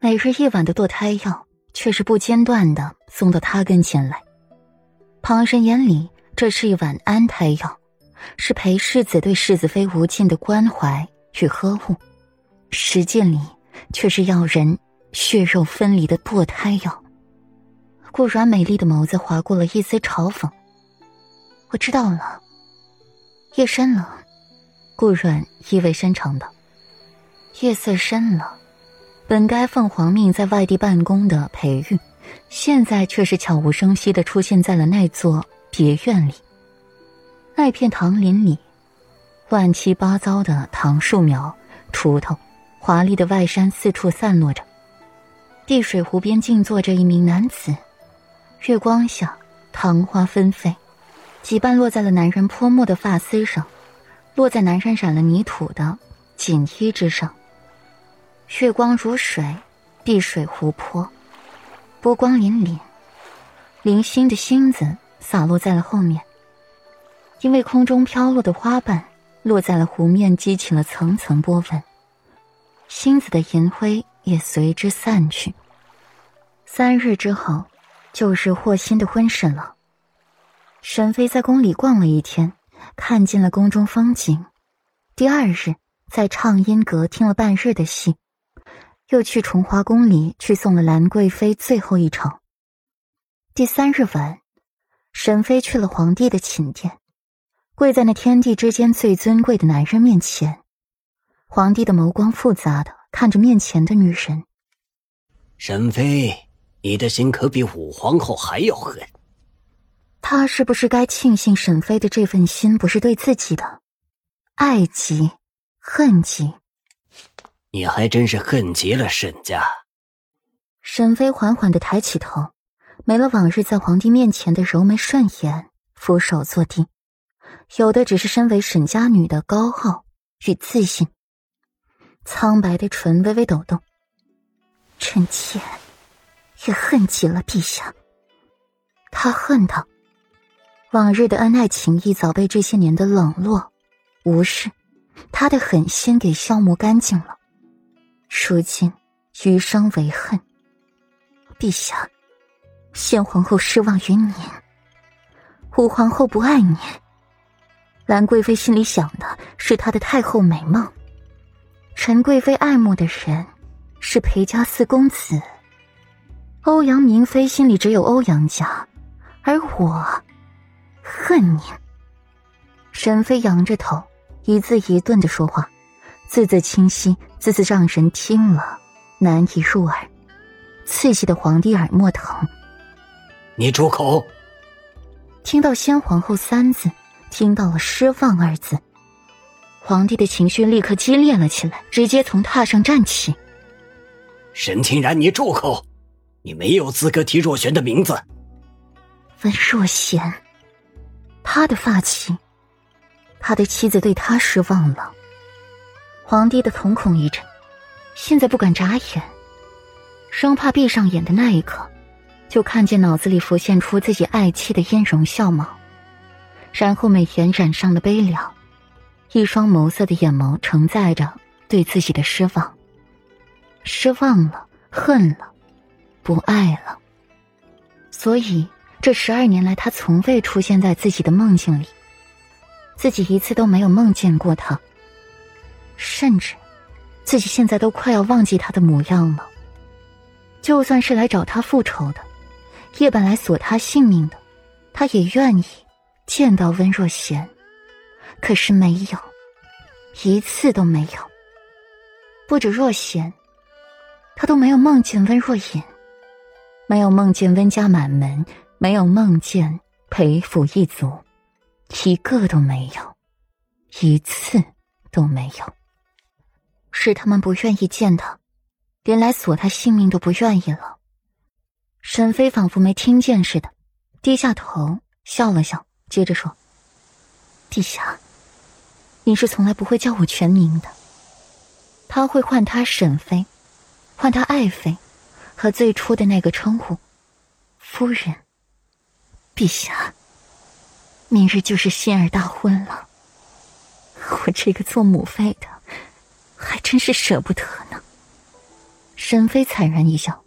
每日一碗的堕胎药，却是不间断的送到他跟前来。旁人眼里，这是一碗安胎药，是陪世子对世子妃无尽的关怀与呵护；实际里，却是要人血肉分离的堕胎药。顾软美丽的眸子划过了一丝嘲讽。我知道了。夜深了，顾软意味深长的。夜色深了。本该奉皇命在外地办公的裴玉，现在却是悄无声息的出现在了那座别院里。那片唐林里，乱七八糟的唐树苗、锄头，华丽的外衫四处散落着。碧水湖边静坐着一名男子，月光下，桃花纷飞，几瓣落在了男人泼墨的发丝上，落在男人染了泥土的锦衣之上。月光如水，碧水湖泊，波光粼粼，零星的星子洒落在了后面。因为空中飘落的花瓣落在了湖面，激起了层层波纹，星子的银辉也随之散去。三日之后，就是霍心的婚事了。沈飞在宫里逛了一天，看尽了宫中风景。第二日，在畅音阁听了半日的戏。又去崇华宫里去送了兰贵妃最后一程。第三日晚，沈妃去了皇帝的寝殿，跪在那天地之间最尊贵的男人面前。皇帝的眸光复杂的看着面前的女人。沈妃，你的心可比武皇后还要狠。他是不是该庆幸沈妃的这份心不是对自己的？爱极，恨极。你还真是恨极了沈家。沈妃缓缓的抬起头，没了往日在皇帝面前的柔眉顺眼，俯首坐地，有的只是身为沈家女的高傲与自信。苍白的唇微微抖动。臣妾也恨极了陛下。他恨他，往日的恩爱情谊早被这些年的冷落、无视，他的狠心给消磨干净了。如今余生为恨。陛下，先皇后失望于你，武皇后不爱你。兰贵妃心里想的是她的太后美梦，陈贵妃爱慕的人是裴家四公子。欧阳明妃心里只有欧阳家，而我恨你。沈妃仰着头，一字一顿的说话。字字清晰，字字让人听了难以入耳，刺激的皇帝耳膜疼。你住口！听到“先皇后”三字，听到了“失望”二字，皇帝的情绪立刻激烈了起来，直接从榻上站起。沈清然，你住口！你没有资格提若璇的名字。温若娴，他的发妻，他的妻子对他失望了。皇帝的瞳孔一震，现在不敢眨眼，生怕闭上眼的那一刻，就看见脑子里浮现出自己爱妻的音容笑貌，然后美颜染上了悲凉，一双眸色的眼眸承载着对自己的失望，失望了，恨了，不爱了。所以这十二年来，他从未出现在自己的梦境里，自己一次都没有梦见过他。甚至，自己现在都快要忘记他的模样了。就算是来找他复仇的，夜本来索他性命的，他也愿意见到温若娴。可是没有，一次都没有。不止若贤，他都没有梦见温若隐，没有梦见温家满门，没有梦见裴府一族，一个都没有，一次都没有。是他们不愿意见他，连来索他性命都不愿意了。沈飞仿佛没听见似的，低下头笑了笑，接着说：“陛下，你是从来不会叫我全名的。他会唤他沈妃，唤他爱妃，和最初的那个称呼，夫人。陛下，明日就是心儿大婚了，我这个做母妃的。”还真是舍不得呢。沈飞惨然一笑：“